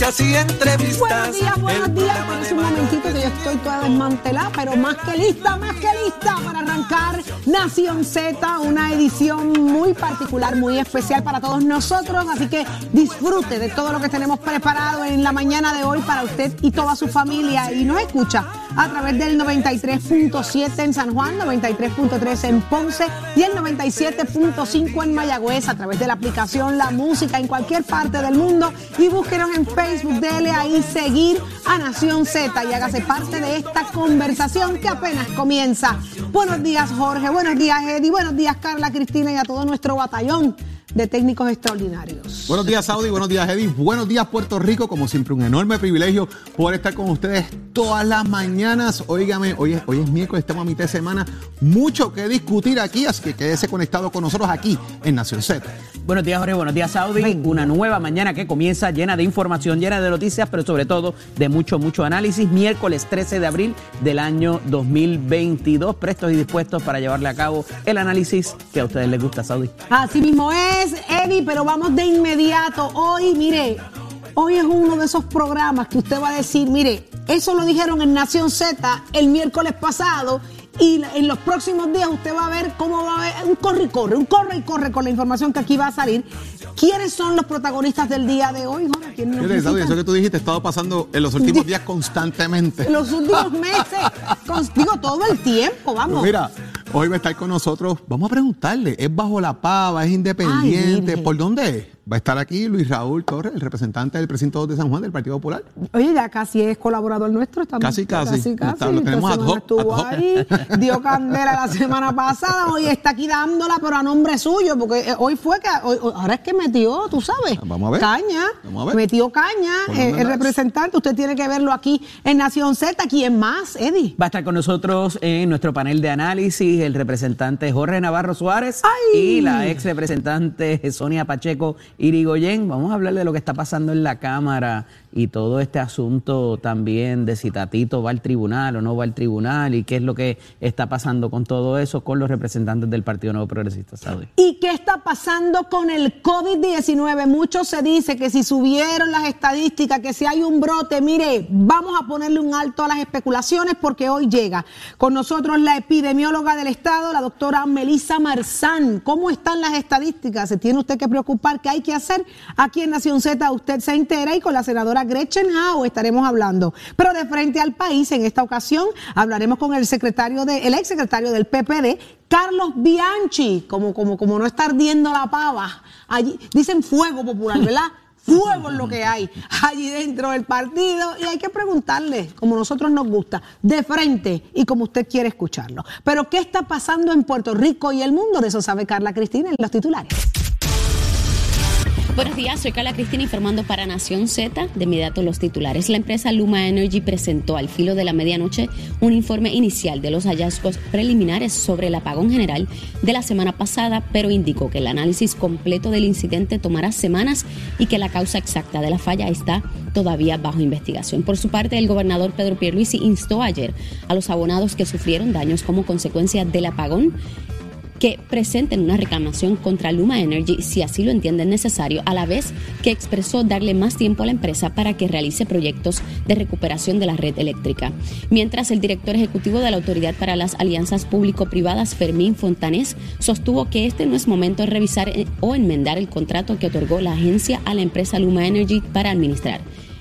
noticias y entrevistas. Buenos días, buenos días. Es un momentito que yo estoy toda desmantelada, pero más que lista, más que lista para arrancar Nación Z, una edición muy particular, muy especial para todos nosotros. Así que disfrute de todo lo que tenemos preparado en la mañana de hoy para usted y toda su familia. Y nos escucha a través del 93.7 en San Juan, 93.3 en Ponce y el 97.5 en Mayagüez a través de la aplicación La Música en cualquier parte del mundo. Y búsquenos en Facebook, dele ahí seguir a Nación Z y hágase parte de esta conversación que apenas comienza. Buenos días Jorge, buenos días Eddie, buenos días Carla, Cristina y a todo nuestro batallón de técnicos extraordinarios. Buenos días, Saudi. Buenos días, Eddie. Buenos días, Puerto Rico. Como siempre, un enorme privilegio poder estar con ustedes todas las mañanas. Óigame, hoy es, hoy es miércoles, estamos a mitad de semana. Mucho que discutir aquí, así que quédese conectado con nosotros aquí en Nación Z. Buenos días, Jorge. Buenos días, Saudi. Una nueva mañana que comienza llena de información, llena de noticias, pero sobre todo de mucho, mucho análisis. Miércoles 13 de abril del año 2022. Prestos y dispuestos para llevarle a cabo el análisis que a ustedes les gusta, Saudi. Así mismo es, Eddie, pero vamos de inmediato. Hoy, mire, hoy es uno de esos programas que usted va a decir, mire, eso lo dijeron en Nación Z el miércoles pasado y en los próximos días usted va a ver cómo va a haber un corre y corre, un corre y corre con la información que aquí va a salir. ¿Quiénes son los protagonistas del día de hoy, Jorge? Eso que tú dijiste ha estado pasando en los últimos días constantemente. En los últimos meses, con- digo, todo el tiempo, vamos. Pues Mira, hoy va a estar con nosotros. Vamos a preguntarle, ¿es bajo la pava? ¿Es independiente? ¿Por dónde es? Va a estar aquí Luis Raúl Torres, el representante del precinto de San Juan del Partido Popular. Oye, ya casi es colaborador nuestro. Estamos, Casi, casi. Casi, casi. Está- lo tenemos ad hoc, estuvo ad hoc. ahí, dio candela la semana pasada, hoy está aquí dándola, pero a nombre suyo, porque eh, hoy fue que, hoy- ahora es que metió, tú sabes, Vamos a ver. caña, Vamos a ver. metió caña, ¿Por eh, el representante, usted tiene que verlo aquí en Nación Z, ¿quién más, Eddie? Va a estar con nosotros en nuestro panel de análisis el representante Jorge Navarro Suárez ¡Ay! y la ex representante Sonia Pacheco Irigoyen. Vamos a hablar de lo que está pasando en la Cámara y todo este asunto también de si Tatito va al tribunal o no va al tribunal y qué es lo que está pasando con todo eso con los representantes del Partido Nuevo Progresista. ¿Y qué está pasando con el COVID-19? Mucho se dice que si subieron las estadísticas, que si hay un brote, mire, vamos a ponerle un alto a las especulaciones porque hoy llega con nosotros la epidemióloga del Estado, la doctora Melissa Marzán. ¿Cómo están las estadísticas? ¿Se tiene usted que preocupar? ¿Qué hay que hacer? Aquí en Nación Z usted se entera y con la senadora Gretchen Howe estaremos hablando. Pero de frente al país, en esta ocasión, hablaremos con el secretario de, el ex secretario del PPD, Carlos Bianchi, como, como, como no está ardiendo la pava. Allí, dicen fuego popular, ¿verdad? Fuego es lo que hay allí dentro del partido y hay que preguntarle, como nosotros nos gusta, de frente y como usted quiere escucharlo. Pero ¿qué está pasando en Puerto Rico y el mundo? De eso sabe Carla Cristina en los titulares. Buenos días, soy Carla Cristina informando para Nación Z. De inmediato los titulares. La empresa Luma Energy presentó al filo de la medianoche un informe inicial de los hallazgos preliminares sobre el apagón general de la semana pasada, pero indicó que el análisis completo del incidente tomará semanas y que la causa exacta de la falla está todavía bajo investigación. Por su parte, el gobernador Pedro Pierluisi instó ayer a los abonados que sufrieron daños como consecuencia del apagón que presenten una reclamación contra Luma Energy si así lo entienden necesario, a la vez que expresó darle más tiempo a la empresa para que realice proyectos de recuperación de la red eléctrica. Mientras el director ejecutivo de la Autoridad para las Alianzas Público-Privadas, Fermín Fontanés, sostuvo que este no es momento de revisar eh, o enmendar el contrato que otorgó la agencia a la empresa Luma Energy para administrar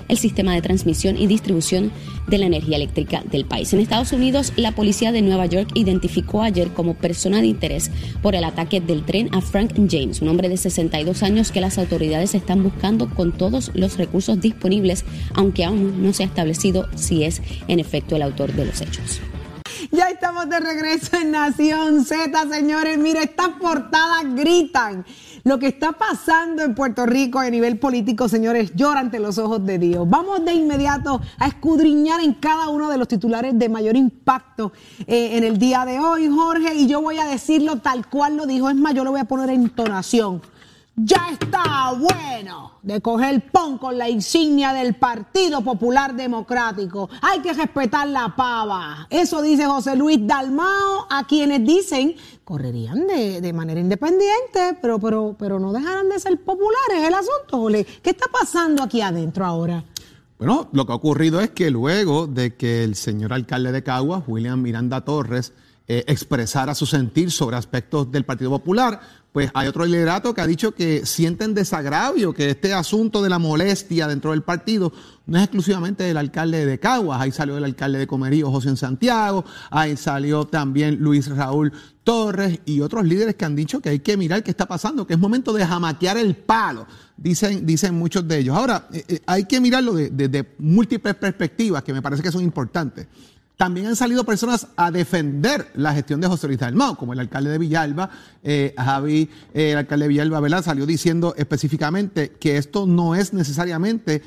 el sistema de transmisión y distribución de la energía eléctrica del país. En Estados Unidos, la policía de Nueva York identificó ayer como persona de interés por el ataque del tren a Frank James, un hombre de 62 años que las autoridades están buscando con todos los recursos disponibles, aunque aún no se ha establecido si es en efecto el autor de los hechos. Ya estamos de regreso en Nación Z, señores. Mire, estas portadas gritan. Lo que está pasando en Puerto Rico a nivel político, señores, llora ante los ojos de Dios. Vamos de inmediato a escudriñar en cada uno de los titulares de mayor impacto eh, en el día de hoy, Jorge, y yo voy a decirlo tal cual lo dijo. Es más, yo lo voy a poner en entonación. Ya está bueno de coger pon con la insignia del Partido Popular Democrático. Hay que respetar la pava. Eso dice José Luis Dalmao, a quienes dicen correrían de, de manera independiente, pero, pero, pero no dejarán de ser populares el asunto. Jole. ¿Qué está pasando aquí adentro ahora? Bueno, lo que ha ocurrido es que luego de que el señor alcalde de Caguas, William Miranda Torres, eh, expresara su sentir sobre aspectos del Partido Popular, pues hay otro liderato que ha dicho que sienten desagravio, que este asunto de la molestia dentro del partido no es exclusivamente del alcalde de Caguas, ahí salió el alcalde de Comerío, José en Santiago, ahí salió también Luis Raúl Torres y otros líderes que han dicho que hay que mirar qué está pasando, que es momento de jamaquear el palo, dicen, dicen muchos de ellos. Ahora, eh, eh, hay que mirarlo desde múltiples perspectivas que me parece que son importantes. También han salido personas a defender la gestión de José Luis Dalmau, como el alcalde de Villalba, eh, Javi, el alcalde de Villalba, ¿verdad? Salió diciendo específicamente que esto no es necesariamente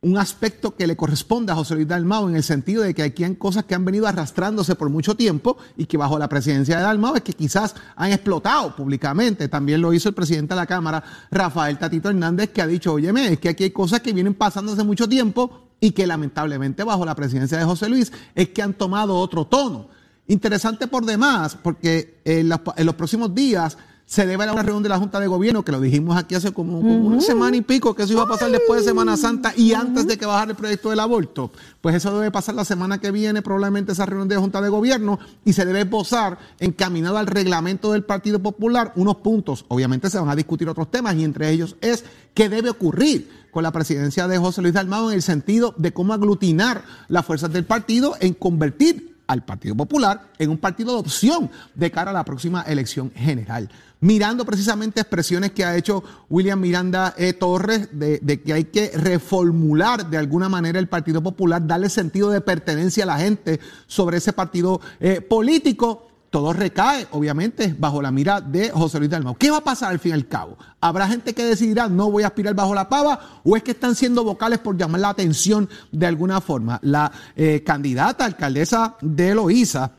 un aspecto que le corresponde a José Luis Dalmau en el sentido de que aquí hay cosas que han venido arrastrándose por mucho tiempo y que bajo la presidencia de Dalmau es que quizás han explotado públicamente. También lo hizo el presidente de la Cámara, Rafael Tatito Hernández, que ha dicho, óyeme, es que aquí hay cosas que vienen pasando hace mucho tiempo y que lamentablemente bajo la presidencia de José Luis es que han tomado otro tono. Interesante por demás, porque en los próximos días se debe a una reunión de la Junta de Gobierno, que lo dijimos aquí hace como, una semana y pico, que eso iba a pasar después de Semana Santa y antes de que bajara el proyecto del aborto. Pues eso debe pasar la semana que viene, probablemente esa reunión de la Junta de Gobierno, y se debe posar encaminado al reglamento del Partido Popular unos puntos. Obviamente se van a discutir otros temas, y entre ellos es qué debe ocurrir con la presidencia de José Luis Dalmado en el sentido de cómo aglutinar las fuerzas del partido en convertir al Partido Popular en un partido de opción de cara a la próxima elección general mirando precisamente expresiones que ha hecho William Miranda e. Torres de, que hay que reformular de alguna manera el Partido Popular, darle sentido de pertenencia a la gente sobre ese partido eh, político. Todo recae, obviamente, bajo la mira de José Luis Dalmau. ¿Qué va a pasar al fin y al cabo? ¿Habrá gente que decidirá no voy a aspirar bajo la pava o es que están siendo vocales por llamar la atención de alguna forma? La eh, candidata alcaldesa de Loíza,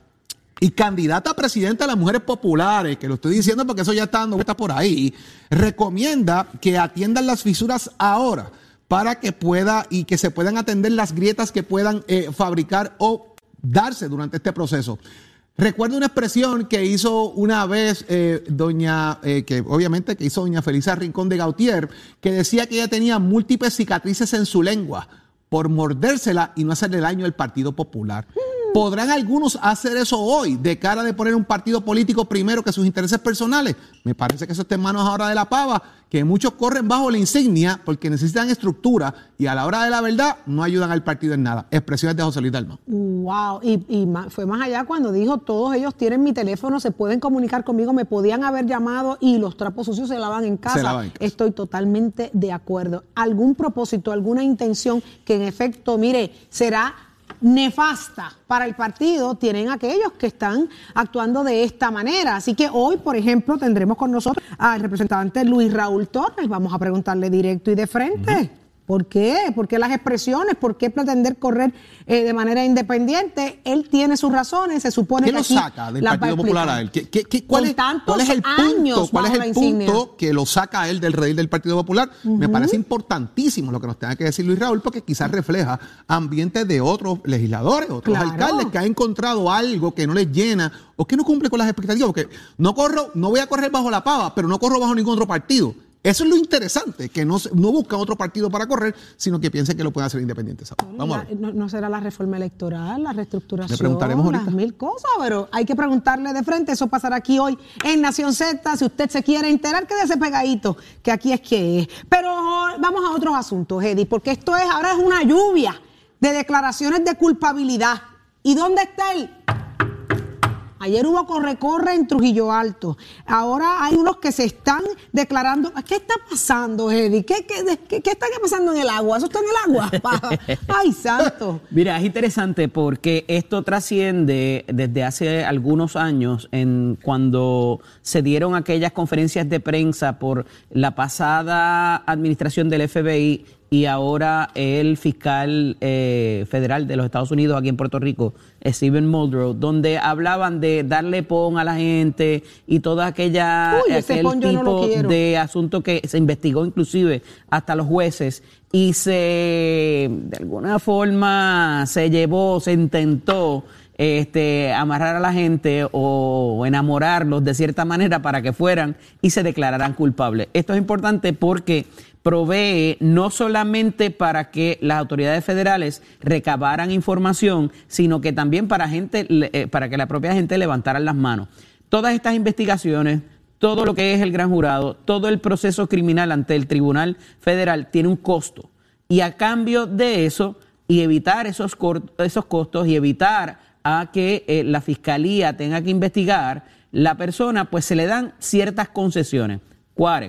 y candidata a presidenta de las mujeres populares, que lo estoy diciendo porque eso ya está dando vueltas por ahí, recomienda que atiendan las fisuras ahora para que pueda y que se puedan atender las grietas que puedan eh, fabricar o darse durante este proceso. Recuerdo una expresión que hizo una vez eh, doña, eh, que obviamente que hizo doña Felisa Rincón de Gautier, que decía que ella tenía múltiples cicatrices en su lengua por mordérsela y no hacerle daño al Partido Popular. ¿Podrán algunos hacer eso hoy de cara de poner un partido político primero que sus intereses personales? Me parece que eso está en manos ahora de la pava, que muchos corren bajo la insignia porque necesitan estructura y a la hora de la verdad no ayudan al partido en nada. Expresiones de José Luis Dalma. Wow, y, fue más allá cuando dijo, todos ellos tienen mi teléfono, se pueden comunicar conmigo, me podían haber llamado y los trapos sucios se lavan en casa. Se lavan en casa. Estoy totalmente de acuerdo. ¿Algún propósito, alguna intención que en efecto, mire, será nefasta para el partido tienen aquellos que están actuando de esta manera. Así que hoy, por ejemplo, tendremos con nosotros al representante Luis Raúl Torres. Vamos a preguntarle directo y de frente. ¿Por qué? ¿Por qué las expresiones? ¿Por qué pretender correr eh, de manera independiente? Él tiene sus razones, se supone ¿Qué que. lo saca del Partido Popular a él? cuál, es, el punto, cuál es el punto que lo saca a él del redil del Partido Popular? Me parece importantísimo lo que nos tenga que decir Luis Raúl, porque quizás refleja ambientes de otros legisladores, otros alcaldes que han encontrado algo que no les llena o que no cumple con las expectativas. Porque no corro, no voy a correr bajo la pava, pero no corro bajo ningún otro partido eso es lo interesante, que no, no buscan otro partido para correr, sino que piensen que lo pueden hacer independientes. Vamos a ver. No, será la reforma electoral, la reestructuración, preguntaremos las mil cosas, pero hay que preguntarle de frente. Eso pasará aquí hoy en Nación Z. Si usted se quiere enterar, quédese pegadito, que aquí es que es. Pero vamos a otros asuntos, Eddie, porque esto es, ahora es una lluvia de declaraciones de culpabilidad. ¿Y dónde está el Ayer hubo corre-corre en Trujillo Alto. Ahora hay unos que se están declarando. ¿Qué está pasando, Eddie? ¿Qué, está pasando en el agua? ¿Eso está en el agua? ¡Ay, santo! Mira, es interesante porque esto trasciende desde hace algunos años en cuando se dieron aquellas conferencias de prensa por la pasada administración del FBI y ahora el fiscal eh, federal de los Estados Unidos aquí en Puerto Rico, Stephen Muldrow, donde hablaban de darle pon a la gente y toda aquella aquel tipo de asunto que se investigó inclusive hasta los jueces y se de alguna forma se llevó, se intentó este, amarrar a la gente o enamorarlos de cierta manera para que fueran y se declararan culpables. Esto es importante porque provee no solamente para que las autoridades federales recabaran información, sino que también para, gente, eh, para que la propia gente levantara las manos. Todas estas investigaciones, todo lo que es el gran jurado, todo el proceso criminal ante el Tribunal Federal tiene un costo. Y a cambio de eso, y evitar esos, esos costos y evitar a que eh, la fiscalía tenga que investigar, la persona, pues se le dan ciertas concesiones.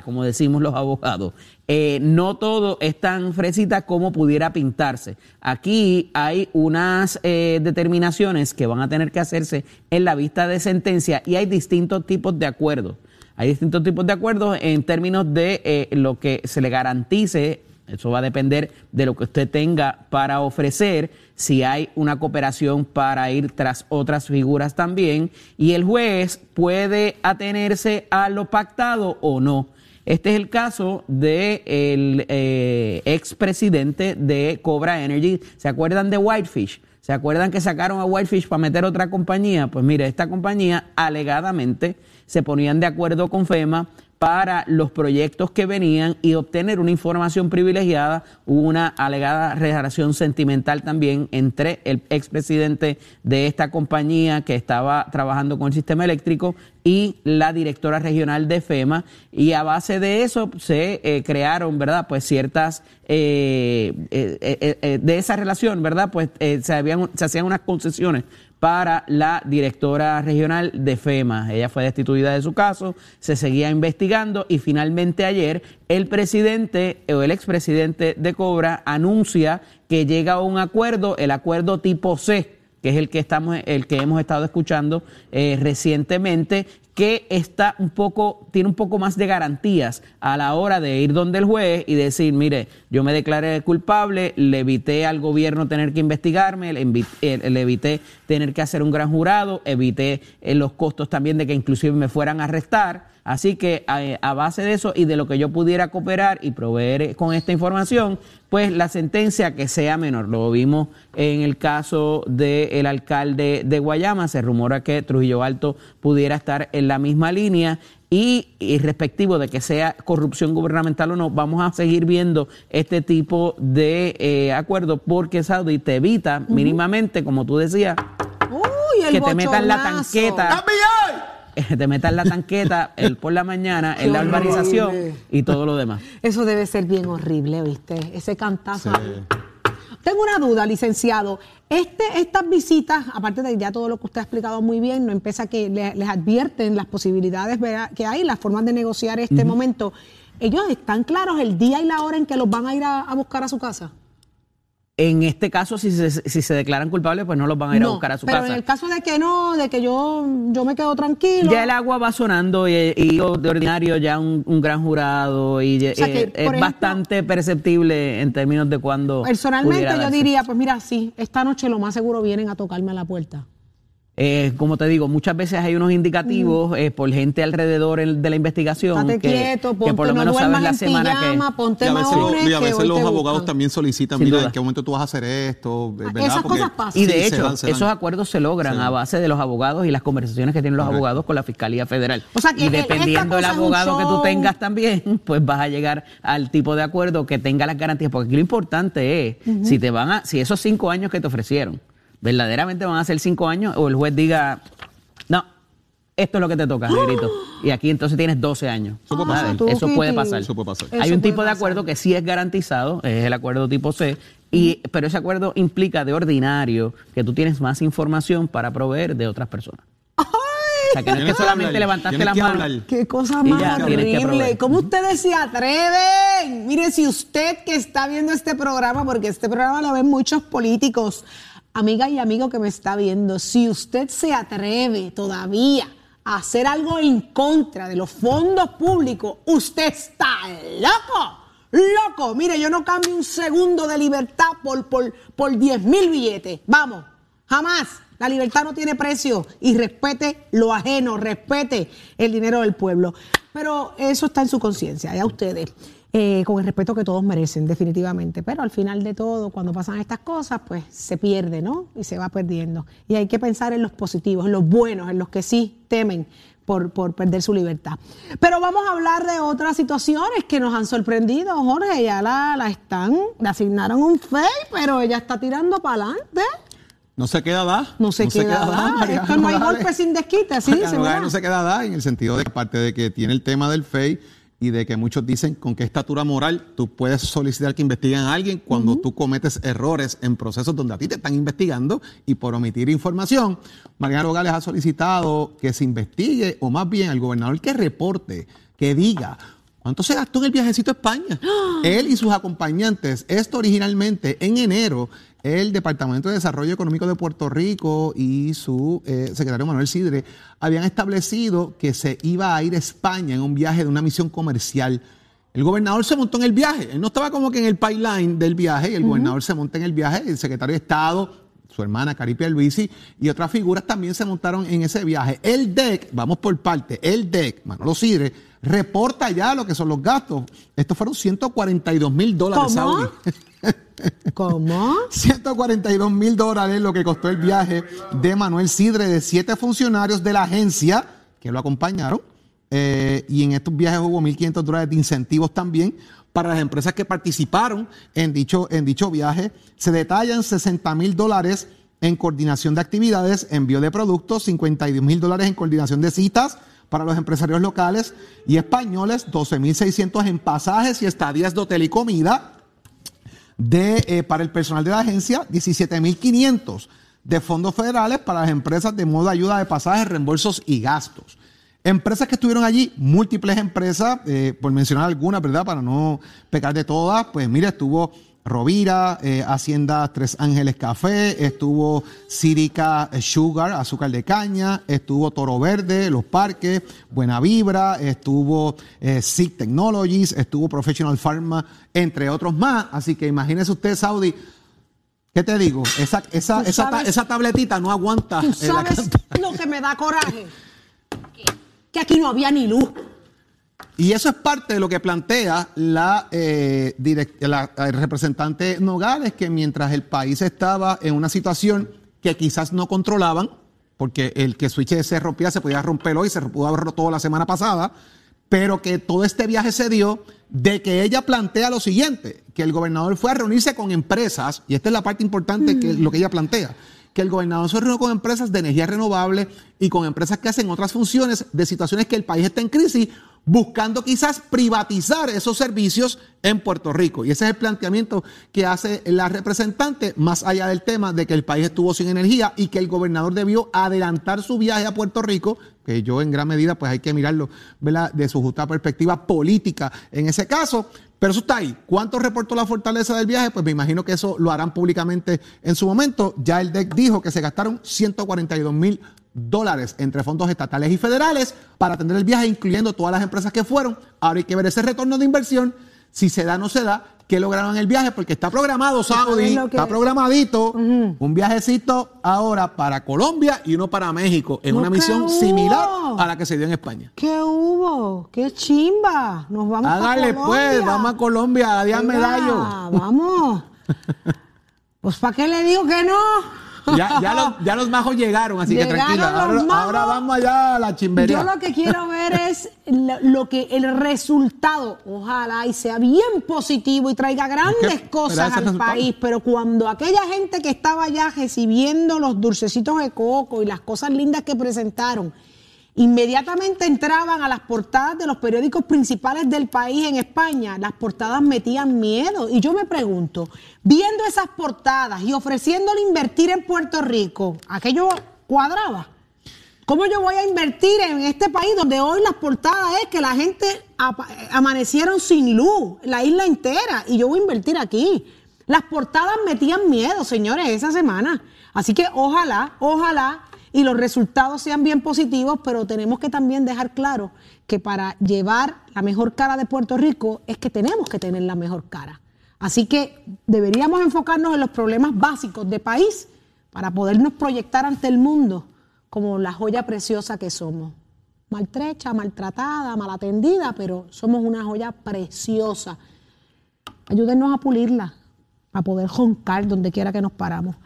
Como decimos los abogados. Eh, no todo es tan fresita como pudiera pintarse. Aquí hay unas eh, determinaciones que van a tener que hacerse en la vista de sentencia y hay distintos tipos de acuerdos. Hay distintos tipos de acuerdos en términos de lo que se le garantice eso va a depender de lo que usted tenga para ofrecer, si hay una cooperación para ir tras otras figuras también, y el juez puede atenerse a lo pactado o no. Este es el caso del de eh, expresidente de Cobra Energy. ¿Se acuerdan de Whitefish? ¿Se acuerdan que sacaron a Whitefish para meter otra compañía? Pues mire, esta compañía alegadamente se ponían de acuerdo con FEMA para los proyectos que venían y obtener una información privilegiada. Hubo una alegada relación sentimental también entre el expresidente de esta compañía que estaba trabajando con el sistema eléctrico y la directora regional de FEMA y a base de eso se eh, crearon, ¿verdad? Pues ciertas eh, eh, de esa relación, ¿verdad? Pues se habían se hacían unas concesiones para la directora regional de FEMA. Ella fue destituida de su caso, se seguía investigando y finalmente ayer el presidente o el expresidente de Cobra anuncia que llega a un acuerdo, el acuerdo tipo C que es el que estamos, el que hemos estado escuchando eh, recientemente, que está un poco, tiene un poco más de garantías a la hora de ir donde el juez y decir, mire, yo me declaré culpable, le evité al gobierno tener que investigarme, le, eh, evité tener que hacer un gran jurado, evité eh, los costos también de que inclusive me fueran a arrestar. Así que a, base de eso y de lo que yo pudiera cooperar y proveer con esta información, pues la sentencia que sea menor. Lo vimos en el caso del alcalde de Guayama, se rumora que Trujillo Alto pudiera estar en la misma línea y, respectivo de que sea corrupción gubernamental o no, vamos a seguir viendo este tipo de eh, acuerdos porque Saudi te evita mínimamente, como tú decías, que te metan la tanqueta te metas la tanqueta el por la mañana, en la urbanización y todo lo demás. Eso debe ser bien horrible, ¿viste? Ese cantazo. Tengo una duda, licenciado. Este, estas visitas, aparte de ya todo lo que usted ha explicado muy bien, no empieza que les, advierten las posibilidades que hay, las formas de negociar este momento. ¿Ellos están claros el día y la hora en que los van a ir a buscar a su casa? En este caso, si se, si se declaran culpables, pues no los van a ir a buscar a su casa. Pero en el caso de que no, de que yo, yo me quedo tranquilo. Ya el agua va sonando y, de ordinario ya un, gran jurado y eh, es bastante perceptible en términos de cuando. Personalmente yo diría, pues mira, sí, esta noche lo más seguro vienen a tocarme a la puerta. Eh, como te digo, muchas veces hay unos indicativos mm. eh, por gente alrededor de la investigación que, quieto, ponte, que por lo menos no sabes la semana pijama, que ponte y a veces, y a veces los abogados también solicitan, mira, en qué momento tú vas a hacer esto, ah, Esas cosas pasan. Y de hecho, esos acuerdos se logran a base de los abogados y las conversaciones que tienen los abogados con la Fiscalía Federal. O sea que y dependiendo del abogado que tú tengas también, pues vas a llegar al tipo de acuerdo que tenga las garantías, porque aquí lo importante es si te van a, si esos cinco años que te ofrecieron verdaderamente van a ser cinco años o el juez diga, no, esto es lo que te toca, negrito. Y aquí entonces tienes 12 años. Eso puede pasar. Eso puede pasar. Eso puede pasar. Hay un tipo de acuerdo que sí es garantizado, es el acuerdo tipo C, y, pero ese acuerdo implica de ordinario que tú tienes más información para proveer de otras personas. O sea, que no es que solamente levantaste la mano. Qué cosa más horrible. ¿Cómo ustedes se atreven? Mire, si usted que está viendo este programa, porque este programa lo ven muchos políticos, amiga y amigo que me está viendo, si usted se atreve todavía a hacer algo en contra de los fondos públicos, usted está loco. Loco, mire, yo no cambio un segundo de libertad por, por, por 10 mil billetes. Vamos, jamás. La libertad no tiene precio y respete lo ajeno, respete el dinero del pueblo. Pero eso está en su conciencia, ya ustedes. Eh, con el respeto que todos merecen, definitivamente. Pero al final de todo, cuando pasan estas cosas, pues se pierde, ¿no? Y se va perdiendo. Y hay que pensar en los positivos, en los buenos, en los que sí temen por, por, perder su libertad. Pero vamos a hablar de otras situaciones que nos han sorprendido, Jorge. Ya la, la están, le asignaron un FEI, pero ella está tirando para adelante. No se queda da. No se, queda, da. Esto no hay golpe sin desquite, así dice. No se queda da en el sentido de que aparte de que tiene el tema del FEI, y de que muchos dicen con qué estatura moral tú puedes solicitar que investiguen a alguien cuando tú cometes errores en procesos donde a ti te están investigando y por omitir información. Mariano Rogales ha solicitado que se investigue o más bien al gobernador que reporte, que diga cuánto se gastó en el viajecito a España. Él y sus acompañantes, esto originalmente en enero el Departamento de Desarrollo Económico de Puerto Rico y su eh, secretario Manuel Sidre habían establecido que se iba a ir a España en un viaje de una misión comercial. El gobernador se montó en el viaje, él no estaba como que en el pipeline del viaje, y el gobernador se monta en el viaje, el secretario de Estado, su hermana Caripia Luisi y otras figuras también se montaron en ese viaje. El DEC, vamos por parte, el DEC, Manolo Sidre, reporta ya lo que son los gastos. Estos fueron 142 mil dólares, ¿Cómo? ¿Cómo? 142 mil dólares lo que costó el viaje de Manuel Sidre de siete funcionarios de la agencia que lo acompañaron. Eh, y en estos viajes hubo 1.500 dólares de incentivos también para las empresas que participaron en dicho, en dicho viaje. Se detallan 60 mil dólares en coordinación de actividades, envío de productos, 52 mil dólares en coordinación de citas para los empresarios locales y españoles, 12.600 en pasajes y estadías de hotel y comida, de, eh, para el personal de la agencia, 17.500 de fondos federales para las empresas de modo de ayuda de pasajes, reembolsos y gastos. Empresas que estuvieron allí, múltiples empresas, eh, por mencionar algunas, ¿verdad? Para no pecar de todas, pues mira, estuvo Rovira, eh, Hacienda Tres Ángeles Café, estuvo Círica Sugar, azúcar de caña, estuvo Toro Verde, Los Parques, Buena Vibra, estuvo eh, Technologies, estuvo Professional Pharma, entre otros más. Así que imagínese usted, Saudi, ¿qué te digo? Esa, esa, esa, esa tabletita no aguanta. ¿Tú sabes lo que me da coraje? Que aquí no había ni luz. Y eso es parte de lo que plantea la, eh, la representante Nogales, que mientras el país estaba en una situación que quizás no controlaban, porque el que switch se rompía se podía romper hoy, se pudo haber roto la semana pasada, pero que todo este viaje se dio de que ella plantea lo siguiente, que el gobernador fue a reunirse con empresas, y esta es la parte importante que lo que ella plantea, que el gobernador se reunió con empresas de energía renovable y con empresas que hacen otras funciones de situaciones que el país está en crisis buscando quizás privatizar esos servicios en Puerto Rico. Y ese es el planteamiento que hace la representante, más allá del tema de que el país estuvo sin energía y que el gobernador debió adelantar su viaje a Puerto Rico, que yo en gran medida pues hay que mirarlo de su justa perspectiva política en ese caso. Pero eso está ahí. ¿Cuánto reportó la fortaleza del viaje? Pues me imagino que eso lo harán públicamente en su momento. Ya el DEC dijo que se gastaron 142 mil dólares entre fondos estatales y federales para atender el viaje, incluyendo todas las empresas que fueron. Ahora hay que ver ese retorno de inversión, si se da o no se da, qué lograron el viaje, porque está programado, Saudi, está programadito, un viajecito ahora para Colombia y uno para México, en una misión similar a la que se dio en España. ¿Qué hubo? ¡Qué chimba! Nos vamos a Colombia. pues, vamos a Colombia, a Díaz Medallo. Vamos. pues, ¿para qué le digo que no? Ya, ya, los, ya los majos llegaron, así que tranquila. Ahora, vamos allá a la chimbería. Yo lo que quiero ver es lo, que el resultado, ojalá y sea bien positivo y traiga grandes cosas al país, pero cuando aquella gente que estaba allá recibiendo los dulcecitos de coco y las cosas lindas que presentaron, Inmediatamente entraban a las portadas de los periódicos principales del país en España. Las portadas metían miedo. Y yo me pregunto, viendo esas portadas y ofreciéndole invertir en Puerto Rico, aquello cuadraba. ¿Cómo yo voy a invertir en este país donde hoy las portadas es que la gente amanecieron sin luz, la isla entera, y yo voy a invertir aquí? Las portadas metían miedo, señores, esa semana. Así que ojalá, ojalá y los resultados sean bien positivos, pero tenemos que también dejar claro que para llevar la mejor cara de Puerto Rico es que tenemos que tener la mejor cara. Así que deberíamos enfocarnos en los problemas básicos de país para podernos proyectar ante el mundo como la joya preciosa que somos. maltrecha, maltratada, mal atendida, pero somos una joya preciosa. Ayúdenos a pulirla, a poder joncar donde quiera que nos paramos.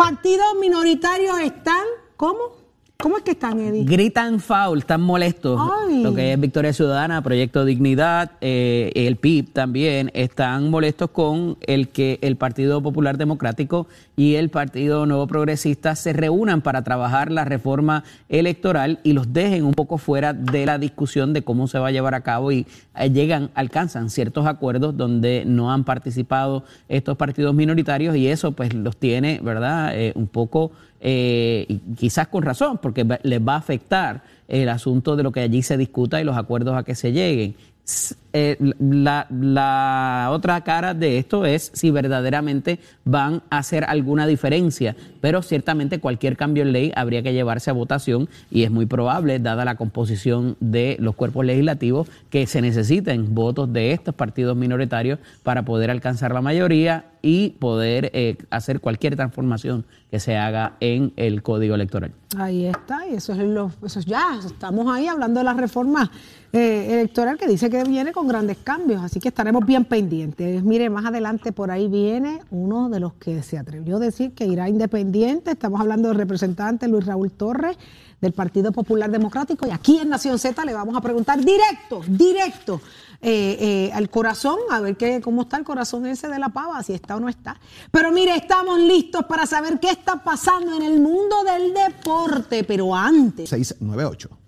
Partidos minoritarios están, ¿cómo? ¿Cómo es que están, Eddie? Gritan foul, están molestos. Ay. Lo que es Victoria Ciudadana, Proyecto Dignidad, eh, el PIB también, están molestos con el que el Partido Popular Democrático y el Partido Nuevo Progresista se reúnan para trabajar la reforma electoral y los dejen un poco fuera de la discusión de cómo se va a llevar a cabo y eh, llegan, alcanzan ciertos acuerdos donde no han participado estos partidos minoritarios y eso pues los tiene, ¿verdad? Eh, un poco eh, y quizás con razón, porque les va a afectar el asunto de lo que allí se discuta y los acuerdos a que se lleguen. Eh, la, la otra cara de esto es si verdaderamente van a hacer alguna diferencia, pero ciertamente cualquier cambio en ley habría que llevarse a votación y es muy probable, dada la composición de los cuerpos legislativos, que se necesiten votos de estos partidos minoritarios para poder alcanzar la mayoría y poder eh, hacer cualquier transformación que se haga en el código electoral. Ahí está, y eso es lo, eso es ya, estamos ahí hablando de la reforma eh, electoral que dice que viene con grandes cambios, así que estaremos bien pendientes. Mire, más adelante por ahí viene uno de los que se atrevió a decir que irá independiente, estamos hablando del representante Luis Raúl Torres del Partido Popular Democrático y aquí en Nación Z le vamos a preguntar directo, directo eh, eh, al corazón, a ver qué, cómo está el corazón ese de la pava, si está o no está. Pero mire, estamos listos para saber qué está pasando en el mundo del deporte, pero antes. 698.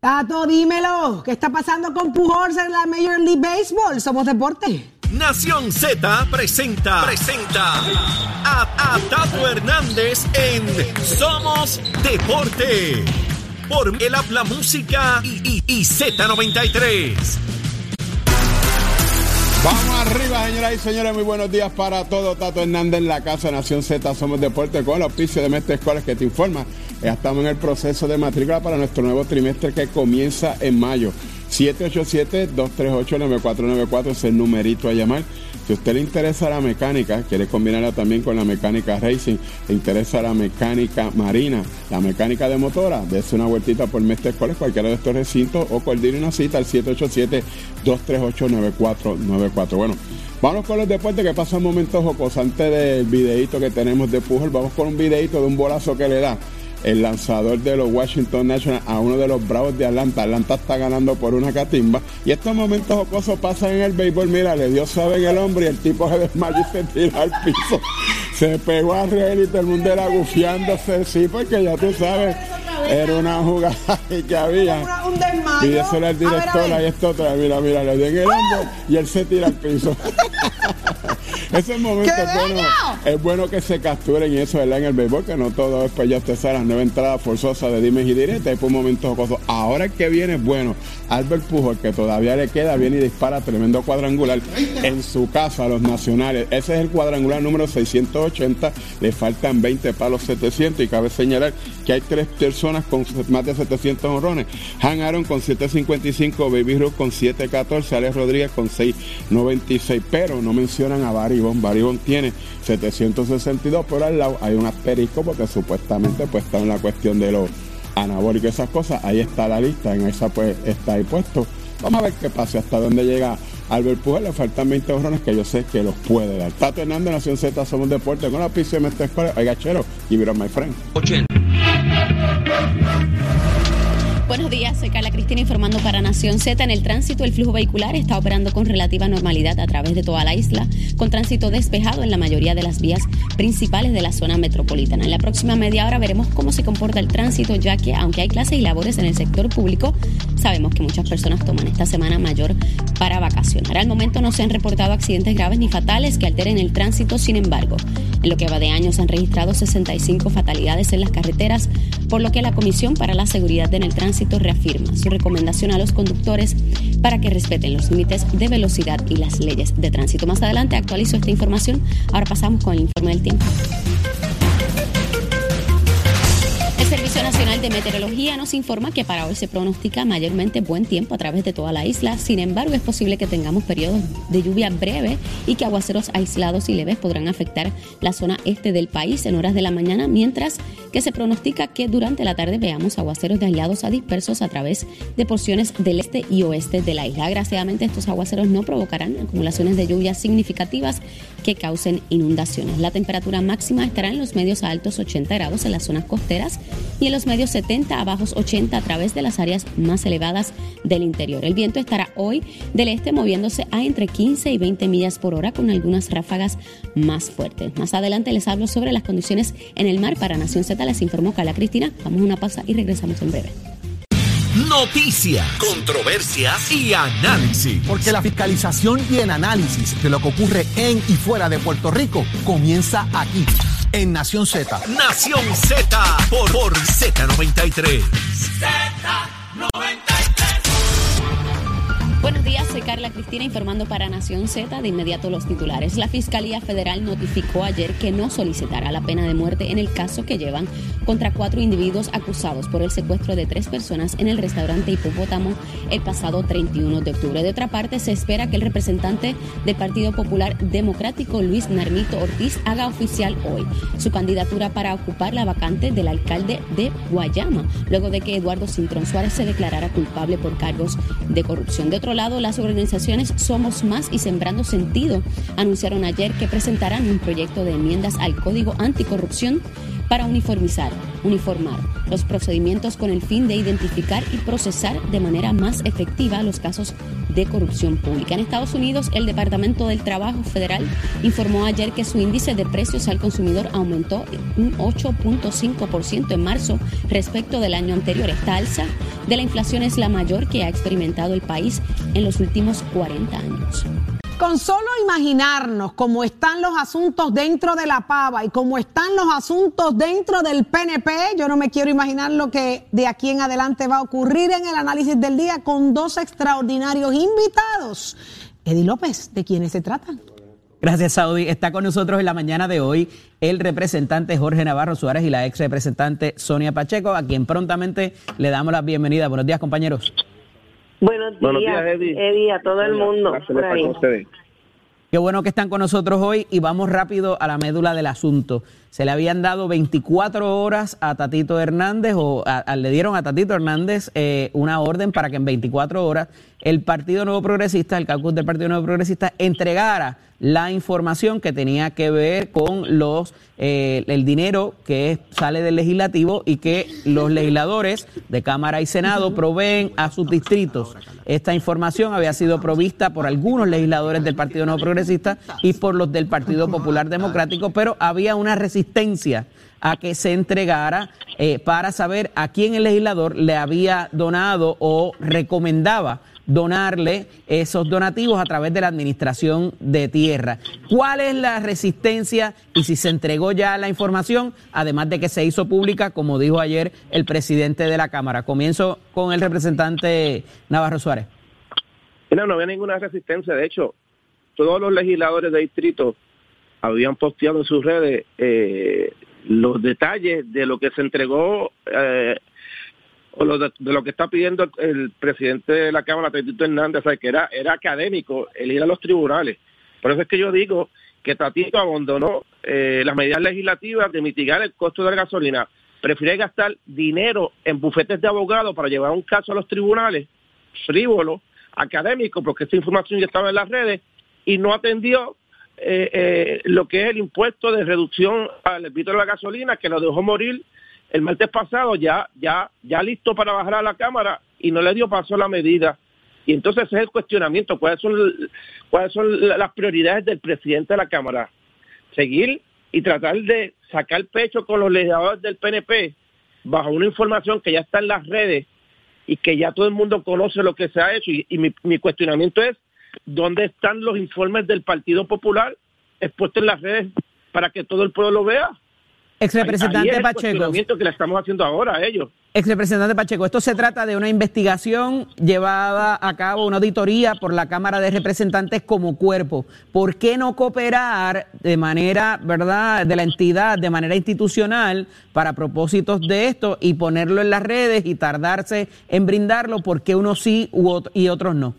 Tato, dímelo, ¿qué está pasando con Pujols en la Major League Baseball? Somos deporte. Nación Z presenta, presenta a, Tato Hernández en Somos Deporte. Por el habla música y, y- y Z93. Vamos arriba, señoras y señores. Muy buenos días para todos. Tato Hernández en la Casa Nación Z. Somos Deporte con el auspicio de Mestre Escuelas que te informa. Ya estamos en el proceso de matrícula para nuestro nuevo trimestre que comienza en mayo. 787-238-9494 es el numerito a llamar. Si a usted le interesa la mecánica, quiere combinarla también con la mecánica racing, le interesa la mecánica marina, la mecánica de motora, dése una vueltita por Mestre Escuelas, cualquiera de estos recintos, o coordine una cita al 787-238-9494. Bueno, vamos con los deportes que pasan momentos jocosos. Antes del videito que tenemos de Pujol, vamos con un videito de un bolazo que le da el lanzador de los Washington Nationals a uno de los Bravos de Atlanta. Atlanta está ganando por una catimba. Y estos momentos jocosos pasan en el béisbol. Mira, le dio suave en el hombre y el tipo se desmayó y se tiró al piso. Se pegó a reír y todo el mundo era gufiándose. Sí, porque ya tú sabes, era una jugada que había. Una- un desmayo. Pídeselo al A ver, a director, ahí está otra. Mira, mira, le dio en el hombro y él se tira al piso. Ese momento ¡Qué es bueno, bello! es bueno que se capturen y eso, ¿verdad? En el béisbol, que no todo después ya usted sabe las nueve entradas forzosas de dimes y diretes, y por un momento jocoso. Ahora el que viene es bueno. Albert Pujol, que todavía le queda, viene y dispara tremendo cuadrangular en su casa a los nacionales. Ese es el cuadrangular número 680, le faltan 20 palos 700 y cabe señalar que hay tres personas con más de 700 honrones. Han Aaron con 755, Baby Ruth con 714, Alex Rodríguez con 696, pero no mencionan a. Barry Bond tiene 762, por al lado hay un asterisco porque supuestamente pues está en la cuestión de los anabólicos y esas cosas. Ahí está la lista, en esa pues está ahí puesto. Vamos a ver qué pasa, hasta dónde llega Albert Pujol. Le faltan 20 honrones que yo sé que los puede dar. Tato Hernández, Nación Z, somos deporte con la pizza de Mestre. Oiga, chero, y vieron my friend. Buenos días, soy Carla Cristina informando para Nación Z. En el tránsito, el flujo vehicular está operando con relativa normalidad a través de toda la isla, con tránsito despejado en la mayoría de las vías principales de la zona metropolitana. En la próxima media hora veremos cómo se comporta el tránsito, ya que aunque hay clases y labores en el sector público, sabemos que muchas personas toman esta semana mayor para vacacionar. Al momento no se han reportado accidentes graves ni fatales que alteren el tránsito, sin embargo, en lo que va de año se han registrado 65 fatalidades en las carreteras, por lo que la Comisión para la Seguridad en el Tránsito reafirma su recomendación a los conductores para que respeten los límites de velocidad y las leyes de tránsito. Más adelante actualizo esta información. Ahora pasamos con el informe del tiempo. Servicio Servicio Nacional de Meteorología nos informa que para hoy se pronostica mayormente buen tiempo a través de toda la isla. Sin embargo, es posible que tengamos periodos de lluvia breve y que aguaceros aislados y leves podrán afectar la zona este del país en horas de la mañana, mientras que se pronostica que durante la tarde veamos aguaceros de aislados a dispersos a través de porciones del este y oeste de la isla. Agraciadamente, estos aguaceros no provocarán acumulaciones de lluvias significativas que causen inundaciones. La temperatura máxima estará en los medios a altos 80 grados en las zonas costeras y en los medios 70 a bajos 80 a través de las áreas más elevadas del interior. El viento estará hoy del este moviéndose a entre 15 y 20 millas por hora con algunas ráfagas más fuertes. Más adelante les hablo sobre las condiciones en el mar para Nación Z. Les informó Carla Cristina. Vamos a una pausa y regresamos en breve. Noticias, controversias y análisis. Porque la fiscalización y el análisis de lo que ocurre en y fuera de Puerto Rico comienza aquí, en Nación Z. Nación Z por, por Z93. Buenos días, soy Carla Cristina informando para Nación Z. De inmediato los titulares. La Fiscalía Federal notificó ayer que no solicitará la pena de muerte en el caso que llevan contra cuatro individuos acusados por el secuestro de tres personas en el restaurante Hipopótamo el pasado 31 de octubre. De otra parte, se espera que el representante del Partido Popular Democrático, Luis Narmito Ortiz, haga oficial hoy su candidatura para ocupar la vacante del alcalde de Guayama, luego de que Eduardo Cintrón Suárez se declarara culpable por cargos de corrupción. De otro lado, las organizaciones Somos Más y Sembrando Sentido anunciaron ayer que presentarán un proyecto de enmiendas al Código Anticorrupción para uniformizar, uniformar los procedimientos con el fin de identificar y procesar de manera más efectiva los casos de corrupción pública. En Estados Unidos, el Departamento del Trabajo Federal informó ayer que su índice de precios al consumidor aumentó un 8.5% en marzo respecto del año anterior. Esta alza de la inflación es la mayor que ha experimentado el país en los últimos 40 años. Con solo imaginarnos cómo están los asuntos dentro de la pava y cómo están los asuntos dentro del PNP, yo no me quiero imaginar lo que de aquí en adelante va a ocurrir en el análisis del día con dos extraordinarios invitados. Eddie López, ¿de quiénes se tratan? Gracias, Saudi. Está con nosotros en la mañana de hoy el representante Jorge Navarro Suárez y la ex representante Sonia Pacheco, a quien prontamente le damos la bienvenida. Buenos días, compañeros. Buenos días, Eddie. a todo el mundo. Por ahí. Qué bueno que están con nosotros hoy y vamos rápido a la médula del asunto. Se le habían dado 24 horas a Tatito Hernández o le dieron a Tatito Hernández eh, una orden para que en 24 horas el Partido Nuevo Progresista, el caucus del Partido Nuevo Progresista, entregara la información que tenía que ver con los eh, el dinero que sale del legislativo y que los legisladores de Cámara y Senado proveen a sus distritos. Esta información había sido provista por algunos legisladores del Partido Nuevo Progresista y por los del Partido Popular Democrático, pero había una resistencia a que se entregara eh, para saber a quién el legislador le había donado o recomendaba donarle esos donativos a través de la administración de tierra. ¿Cuál es la resistencia y si se entregó ya la información, además de que se hizo pública, como dijo ayer el presidente de la Cámara? Comienzo con el representante Navarro Suárez. No, no había ninguna resistencia. De hecho, todos los legisladores de distrito habían posteado en sus redes eh, los detalles de lo que se entregó eh, o lo de, lo que está pidiendo el, presidente de la Cámara, Tatito Hernández, que era, era académico el ir a los tribunales. Por eso es que yo digo que Tatito abandonó eh, las medidas legislativas de mitigar el costo de la gasolina. Prefiere gastar dinero en bufetes de abogados para llevar un caso a los tribunales, frívolo, académico, porque esta información ya estaba en las redes, y no atendió eh, eh, lo que es el impuesto de reducción al arbitrio de la gasolina, que lo dejó morir el martes pasado ya, ya, ya listo para bajar a la Cámara y no le dio paso a la medida. Y entonces ese es el cuestionamiento, cuáles son, cuáles son las prioridades del presidente de la Cámara. Seguir y tratar de sacar pecho con los legisladores del PNP bajo una información que ya está en las redes y que ya todo el mundo conoce lo que se ha hecho. Y, mi, mi cuestionamiento es, ¿dónde están los informes del Partido Popular expuestos en las redes para que todo el pueblo lo vea? Ex representante Pacheco. que le estamos haciendo ahora a ellos. Ex representante Pacheco, esto se trata de una investigación llevada a cabo, una auditoría por la Cámara de Representantes como cuerpo. ¿Por qué no cooperar de manera, verdad, de la entidad, de manera institucional para propósitos de esto y ponerlo en las redes y tardarse en brindarlo? ¿Por qué unos sí y otros no?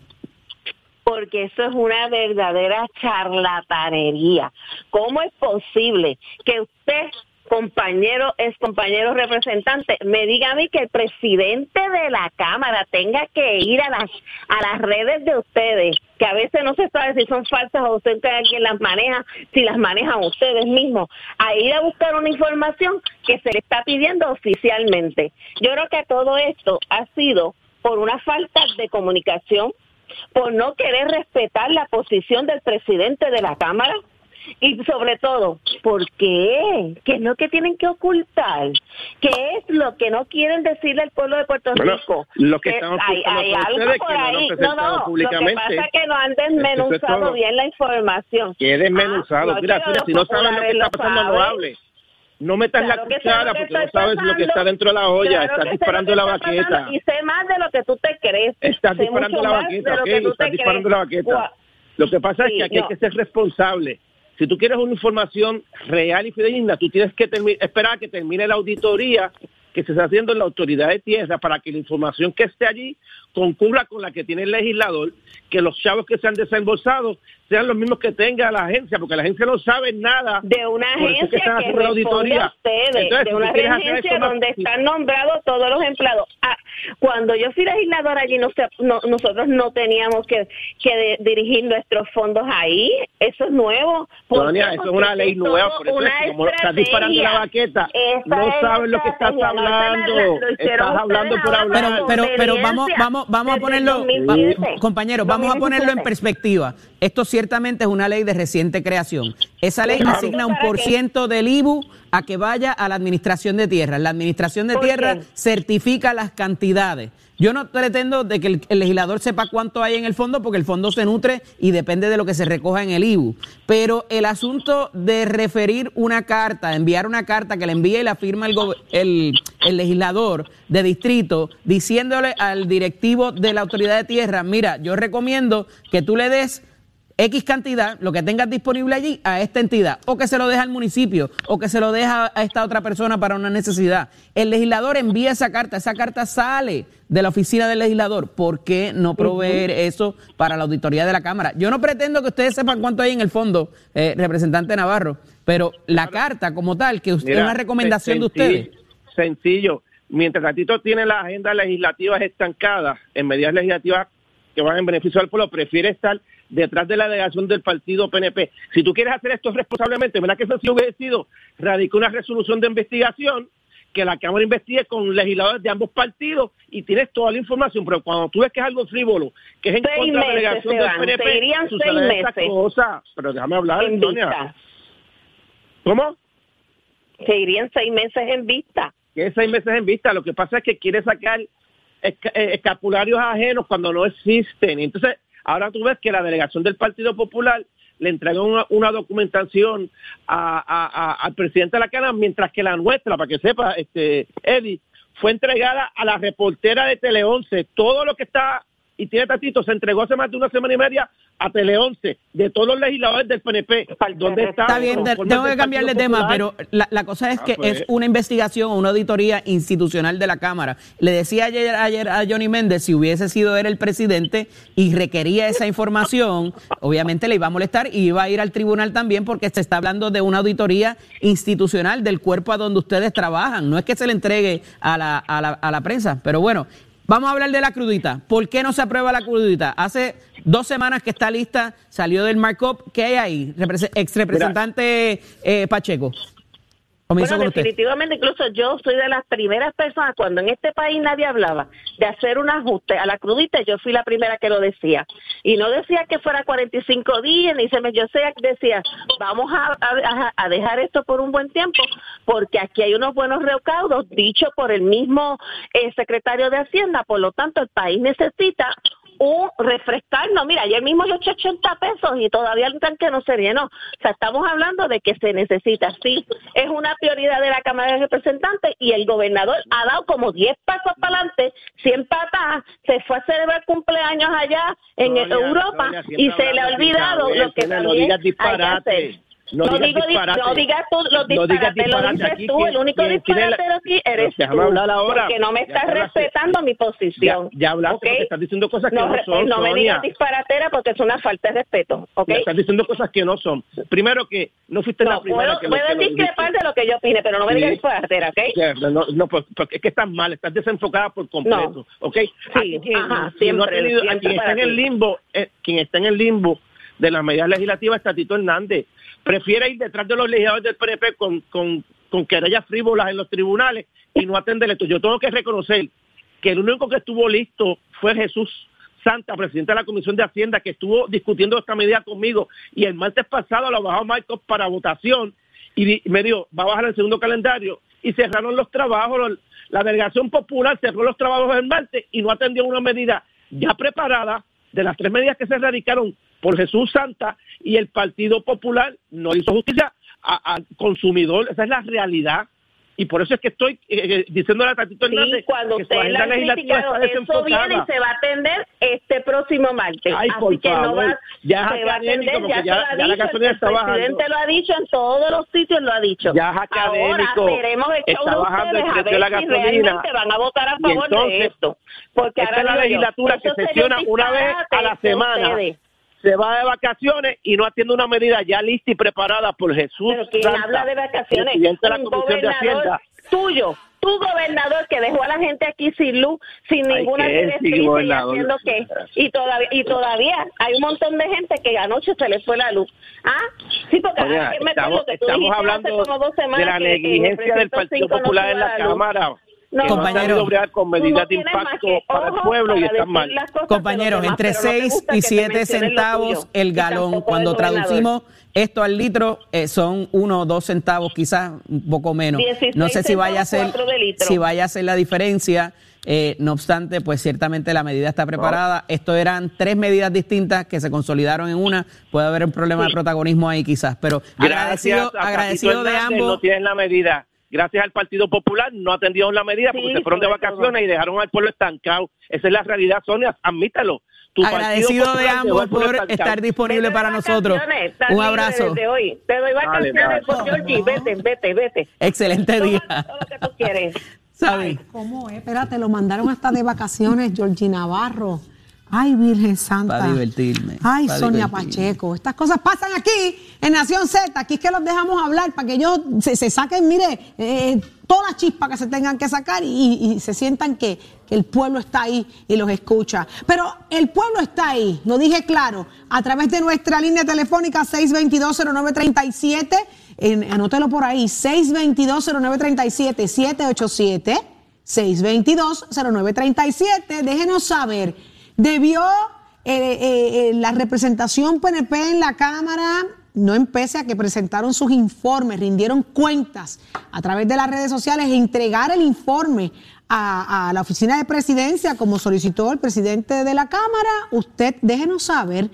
Porque eso es una verdadera charlatanería. ¿Cómo es posible que usted compañero, es compañero representante, me diga a mí que el presidente de la Cámara tenga que ir a las, a las redes de ustedes, que a veces no se sabe si son falsas o usted alguien las maneja, si las manejan ustedes mismos, a ir a buscar una información que se le está pidiendo oficialmente. Yo creo que todo esto ha sido por una falta de comunicación, por no querer respetar la posición del presidente de la Cámara, y sobre todo, ¿por qué? ¿Qué es lo que tienen que ocultar? ¿Qué es lo que no quieren decirle al pueblo de Puerto Rico? Lo que estamos hay, hay algo por ahí. No, no, lo que pasa es que no han desmenuzado bien la información. ¿Qué desmenuzado? Ah, mira, mira, si no sabes lo que está pasando, no hables. No metas la cuchara porque no sabes lo que está dentro de la olla. estás disparando la baqueta. Y sé más de lo que tú te crees. Estás disparando la baqueta, ok. Estás disparando la baqueta. Lo que pasa es que aquí hay que ser responsable. Si tú quieres una información real y fidedigna, tú tienes que esperar a que termine la auditoría que se está haciendo en la autoridad de tierra para que la información que esté allí concurra con la que tiene el legislador, que los chavos que se han desembolsado sean los mismos que tenga la agencia, porque la agencia no sabe nada de una agencia que, están haciendo la auditoría. ustedes, de una agencia donde están nombrados todos los empleados. Ah, cuando yo fui legislador allí, no, nosotros no teníamos que, que dirigir nuestros fondos ahí. Eso es nuevo. Eso es una ley nueva, por eso es como estás disparando la baqueta, no sabes lo que estás hablando, estás hablando por hablar. Pero, pero, pero vamos, vamos, vamos a ponerlo, compañeros, vamos a ponerlo en perspectiva. Esto ciertamente es una ley de reciente creación. Esa ley asigna un por ciento del IBU a que vaya a la administración de tierras. La administración de tierras certifica las cantidades. Yo no pretendo de que el, legislador sepa cuánto hay en el fondo, porque el fondo se nutre y depende de lo que se recoja en el IBU. Pero el asunto de referir una carta, enviar una carta que le envíe y la firma el, el, el legislador de distrito, diciéndole al directivo de la autoridad de tierra, mira, yo recomiendo que tú le des X cantidad, lo que tengas disponible allí, a esta entidad, o que se lo deja al municipio, o que se lo deja a esta otra persona para una necesidad. El legislador envía esa carta, esa carta sale de la oficina del legislador. ¿Por qué no proveer eso para la auditoría de la Cámara? Yo no pretendo que ustedes sepan cuánto hay en el fondo, eh, representante Navarro, pero la carta como tal, que usted, es una recomendación de ustedes. Sencillo. Mientras Gatito tiene la agenda legislativa estancada en medidas legislativas que van en beneficio del pueblo, prefiere estar detrás de la delegación del partido PNP. Si tú quieres hacer esto responsablemente, ¿verdad que si hubiese sido radicar una resolución de investigación que la Cámara investigue con legisladores de ambos partidos y tienes toda la información, pero cuando tú ves que es algo frívolo, que es en contra de la delegación del PNP, se seis meses cosa. Pero déjame hablar, Antonia. ¿Cómo? Se irían seis meses en vista. ¿Qué es seis meses en vista? Lo que pasa es que quiere sacar eh, escapularios ajenos cuando no existen. Entonces, Ahora tú ves que la delegación del Partido Popular le entregó una, documentación al presidente de la mientras que la nuestra, para que sepa, este Eddie, fue entregada a la reportera de Tele 11. Todo lo que está y tiene tatito se entregó hace más de una semana y media a Tele 11 de todos los legisladores del PNP. ¿Dónde está? Está bien, tengo que cambiar de tema, pero la, cosa es ah, que pues. es una investigación, una auditoría institucional de la Cámara. Le decía ayer, ayer a Johnny Méndez, si hubiese sido él el presidente y requería esa información, obviamente le iba a molestar y iba a ir al tribunal también porque se está hablando de una auditoría institucional del cuerpo a donde ustedes trabajan. No es que se le entregue a la, a la, a la prensa, pero bueno, Vamos a hablar de la crudita. ¿Por qué no se aprueba la crudita? Hace dos semanas que está lista, salió del markup. ¿Qué hay ahí? ex representante eh, Pacheco bueno, definitivamente, incluso yo soy de las primeras personas, cuando en este país nadie hablaba de hacer un ajuste a la crudita, yo fui la primera que lo decía. Y no decía que fuera 45 días, ni se me, yo sé, decía, vamos a, a, dejar esto por un buen tiempo, porque aquí hay unos buenos recaudos, dicho por el mismo eh, secretario de Hacienda, por lo tanto el país necesita un refrescarnos. Mira, ayer mismo yo eché 80 pesos y todavía el tanque no se llenó. O sea, estamos hablando de que se necesita. Sí, es una prioridad de la Cámara de Representantes y el gobernador ha dado como 10 pasos para adelante, 100 patas, se fue a celebrar cumpleaños allá en Europa y se le ha olvidado lo que también hay que hacer. No No, digas disparate. no digas tú los No digas disparates, lo disparate. dices Aquí tú. El único tiene la- disparatero aquí eres tú. hablar ahora. Porque no me Ya estás hablaste. respetando mi Ya, posición. ya hablaste ¿ok? porque estás diciendo cosas que no, no, son, no me digas disparatera porque es una falta de respeto, ¿ok? Ya estás diciendo cosas que no son. Primero que no fuiste la No, primera puedo, que lo, puedo que lo discrepar de lo que yo opine, pero no me Sí. digas disparatera, ¿ok? Ya, No, no, pues, porque es que estás mal, estás desenfocada por completo, No. ¿ok? Sí, quien- ajá, no siempre, tenido- siempre quien está en el limbo, eh, quien está en el limbo de las medidas legislativas está Tito Hernández. Prefiere ir detrás de los legisladores del PNP con, querellas frívolas en los tribunales y no atender esto. Yo tengo que reconocer que el único que estuvo listo fue Jesús Santa, presidente de la Comisión de Hacienda, que estuvo discutiendo esta medida conmigo y el martes pasado lo bajó Michael para votación y me dijo, va a bajar el segundo calendario y cerraron los trabajos, la delegación popular cerró los trabajos el martes y no atendió una medida ya preparada de las tres medidas que se radicaron por Jesús Santa y el Partido Popular no hizo justicia al consumidor, esa es la realidad. Y por eso es que estoy eh, eh, diciéndole a Tatito Sí, Hernández cuando que su ustedes la agenda legislativa está eso viene y se va a atender este próximo martes. Ay, Así por que no favor, va, ya se va a atender, ya, ya- se lo ha ya la dicho, gasolina el está bajando. presidente lo ha dicho en todos los sitios, lo ha dicho. Ya es académico, Ahora veremos el show de ustedes a la ver si gasolina. realmente van a votar a favor entonces, de esto. Porque Esta ahora es la yo, legislatura que sesiona un una vez a la semana. ustedes. Se va de vacaciones y no atiende una medida ya lista y preparada por Jesús Pero quien Santa, habla de vacaciones, de la un Comisión de gobernador Hacienda. tuyo, tu gobernador que dejó a la gente aquí sin luz, sin Ay, ninguna que sí, directriz y haciendo qué. Y todavía, y todavía hay un montón de gente que anoche se les fue la luz. ¿Ah? Sí, porque Oye, que me estamos, que tú estamos hablando hace como dos semanas de la que- que en el negligencia del Partido Popular en la luz. No, no con medidas de impacto para el pueblo y están mal. Compañeros, demás, entre pero no te 6 gusta y que te 7 mencionen lo centavos el galón. Cuando traducimos esto al litro, eh, son 1 o 2 centavos, quizás un poco menos. 16 No sé si vaya a ser, si vaya a ser la diferencia. Eh, no obstante, pues ciertamente la medida está preparada. Esto eran tres medidas distintas que se consolidaron en una. Puede haber un problema de protagonismo ahí quizás, pero agradecido, Gracias agradecido de ambos. No tienen la medida. Gracias al Partido Popular no atendieron la medida porque Sí, se fueron de vacaciones todo. y dejaron al pueblo estancado. Esa es la realidad, Sonia, admítalo. Tu Partido Agradecido de ambos por estar disponible para nosotros. Un abrazo. desde hoy. Te doy vacaciones dale. por Georgie. Vete, vete, vete. Excelente Toma día. Todo lo que tú quieres. ¿Cómo es? Espérate, lo mandaron hasta de vacaciones, Georgie Navarro. Ay, Virgen Santa. Pa' divertirme, Ay, Sonia divertirme. Pacheco. Estas cosas pasan aquí en Nación Z. Aquí es que los dejamos hablar para que ellos se, se saquen, mire, eh, toda la chispa que se tengan que sacar y, y se sientan que, que el pueblo está ahí y los escucha. Pero el pueblo está ahí, lo dije claro, a través de nuestra línea telefónica 622-0937. En- anótelo por ahí, 622-0937, 787. 622-0937. Déjenos saber, ¿debió eh, eh, eh, la representación PNP en la Cámara, no empece a que presentaron sus informes, rindieron cuentas a través de las redes sociales entregar el informe a, a la oficina de presidencia como solicitó el presidente de la Cámara? Usted déjenos saber.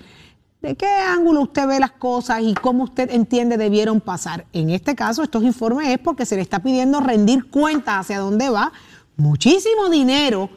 ¿De qué ángulo usted ve las cosas y cómo usted entiende debieron pasar? En este caso, estos informes es porque se le está pidiendo rendir cuentas hacia dónde va muchísimo dinero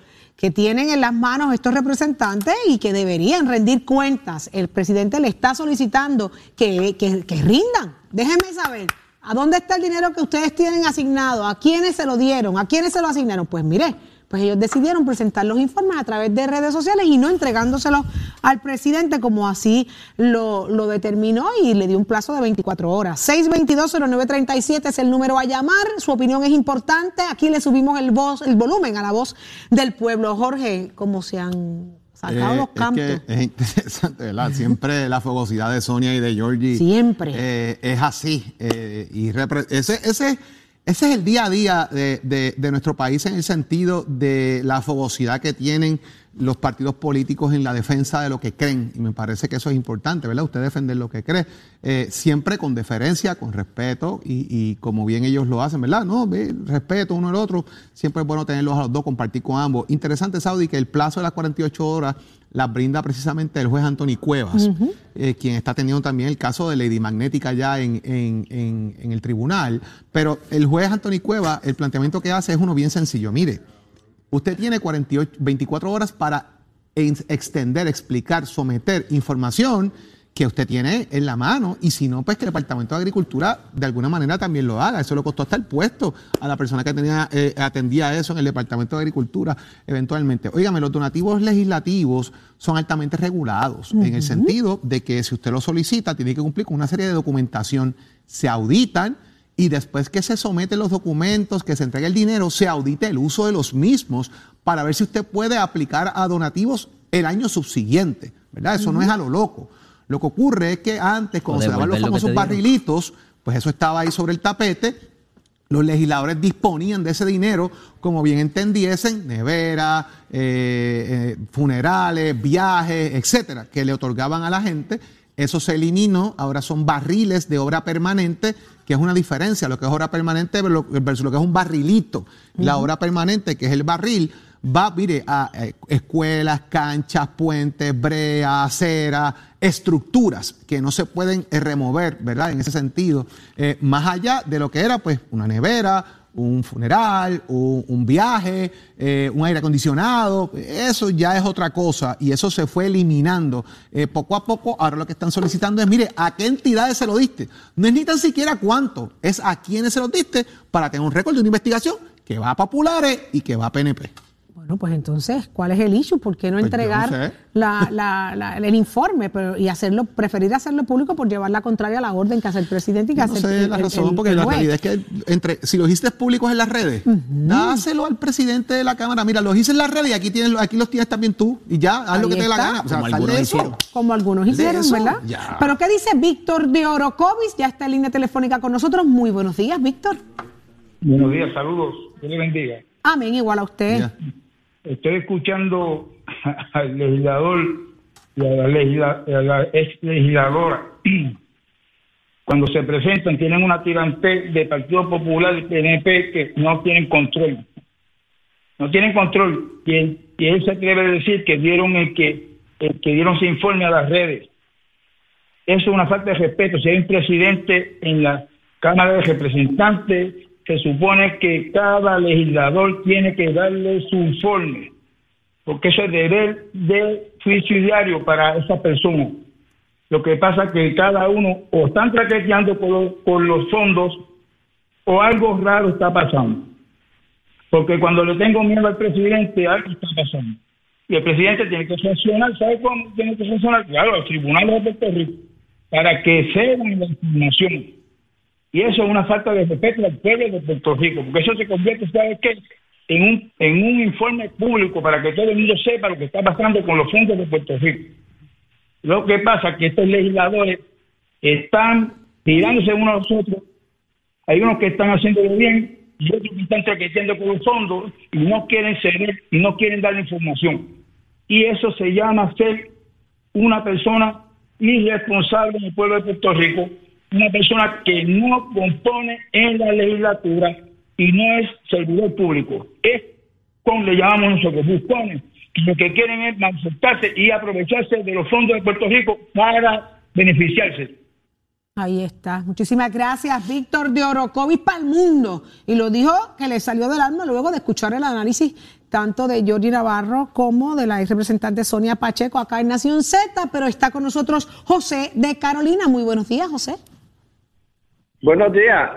que tienen en las manos estos representantes y que deberían rendir cuentas. El presidente le está solicitando que, que- rindan. Déjenme saber, ¿a dónde está el dinero que ustedes tienen asignado? ¿A quiénes se lo dieron? ¿A quiénes se lo asignaron? Pues mire, pues ellos decidieron presentar los informes a través de redes sociales y no entregándoselos al presidente como así lo, lo determinó y le dio un plazo de 24 horas. 622-0937 es el número a llamar. Su opinión es importante. Aquí le subimos el, voz, el volumen a la voz del pueblo. Jorge, ¿cómo se han sacado Eh, los campos? Es, que es interesante, ¿verdad? Siempre la fogosidad de Sonia y de Georgie. Siempre. eh, es así. eh, y ese, ese, ese es el día a día de, de- nuestro país en el sentido de la fogosidad que tienen los partidos políticos en la defensa de lo que creen. Y me parece que eso es importante, ¿verdad? Usted defender lo que cree. eh, siempre con deferencia, con respeto y, como bien ellos lo hacen, ¿verdad? No, respeto uno al otro. Siempre es bueno tenerlos a los dos, compartir con ambos. Interesante, Saudi, que el plazo de las 48 horas las brinda precisamente el juez Anthony Cuevas, eh, quien está teniendo también el caso de Lady Magnética ya en, en- en- en el tribunal. Pero el juez Anthony Cuevas, el planteamiento que hace es uno bien sencillo. Mire, usted tiene 48, 24 horas para en- extender, explicar, someter información que usted tiene en la mano y si no, pues que el Departamento de Agricultura de alguna manera también lo haga. Eso le costó hasta el puesto a la persona que tenía, eh, atendía eso en el Departamento de Agricultura eventualmente. Óigame, los donativos legislativos son altamente regulados en el sentido de que si usted lo solicita, tiene que cumplir con una serie de documentación, se auditan y después que se someten los documentos, que se entregue el dinero, se audite el uso de los mismos para ver si usted puede aplicar a donativos el año subsiguiente, ¿verdad? Eso no es a lo loco. Lo que ocurre es que antes, cuando se daban los lo famosos barrilitos, pues eso estaba ahí sobre el tapete, los legisladores disponían de ese dinero como bien entendiesen, nevera, eh, eh, funerales, viajes, etcétera, que le otorgaban a la gente. Eso se eliminó, ahora son barriles de obra permanente, que es una diferencia, lo que es obra permanente versus lo que es un barrilito. La obra permanente, que es el barril, va, mire, a eh, escuelas, canchas, puentes, brea, acera, estructuras que no se pueden eh, remover, ¿verdad? En ese sentido, eh, más allá de lo que era, pues, una nevera, un funeral, un, viaje, eh, un aire acondicionado, eso ya es otra cosa y eso se fue eliminando poco a poco. Ahora lo que están solicitando es, mire, ¿a qué entidades se lo diste? No es ni tan siquiera cuánto, es a quiénes se lo diste para tener un récord de una investigación que va a populares y que va a PNP. Bueno, pues entonces, ¿cuál es el issue? ¿Por qué no Pues no entregar sé. la- la- la- el informe pero, y hacerlo, preferir hacerlo público por llevar la contraria a la orden que hace el presidente y que No hace sé el, la razón, el- porque el la realidad es que entre, si los hiciste públicos en las redes, dáselo al presidente de la Cámara. Mira, los hice en las redes y aquí, tienes, aquí los tienes también tú. Y ya, haz lo que te dé la gana. O sea, Como algunos hicieron. Como algunos hicieron, eso, ¿verdad? ya. Pero ¿qué dice Víctor de Orocovis? Ya está en línea telefónica con nosotros. Muy buenos días, Víctor. Buenos días, saludos. Dios le bendiga. Amén, igual a usted. Ya. Estoy escuchando al legislador y a la, legisla- a la ex legisladora. Cuando se presentan, tienen una tirante de Partido Popular y PNP que no tienen control. No tienen control. Y él, y él se atreve a decir que dieron el que, el que dieron ese informe a las redes. Eso es una falta de respeto. Si hay un presidente en la Cámara de Representantes, se supone que cada legislador tiene que darle su informe, porque eso es deber de juicio diario para esa persona. Lo que pasa es que cada uno o están traqueteando por, los- los fondos o algo raro está pasando. Porque cuando le tengo miedo al presidente, algo está pasando. Y el presidente tiene que sancionar, ¿sabe cómo tiene que sancionar? Claro, al Tribunal de Puerto Rico, para que cedan la información. Y eso es una falta de respeto al pueblo de Puerto Rico, porque eso se convierte, ¿sabe qué? En un, en un informe público para que todo el mundo sepa lo que está pasando con los fondos de Puerto Rico. Lo que pasa es que estos legisladores están tirándose unos a los otros. Hay unos que están haciéndolo bien y otros que están traqueteando con los fondos y no quieren ceder y no quieren dar información. Y eso se llama ser una persona irresponsable en el pueblo de Puerto Rico, una persona que no compone en la legislatura y no es servidor público. Es como le llamamos nosotros, buscones, lo que quieren es manifestarse y aprovecharse de los fondos de Puerto Rico para beneficiarse. Ahí está. Muchísimas gracias, Víctor de Orocovis para el mundo. Y lo dijo que le salió del alma luego de escuchar el análisis tanto de Jordi Navarro como de la ex representante Sonia Pacheco acá en Nación Z, pero está con nosotros José de Carolina. Muy buenos días, José. Buenos días,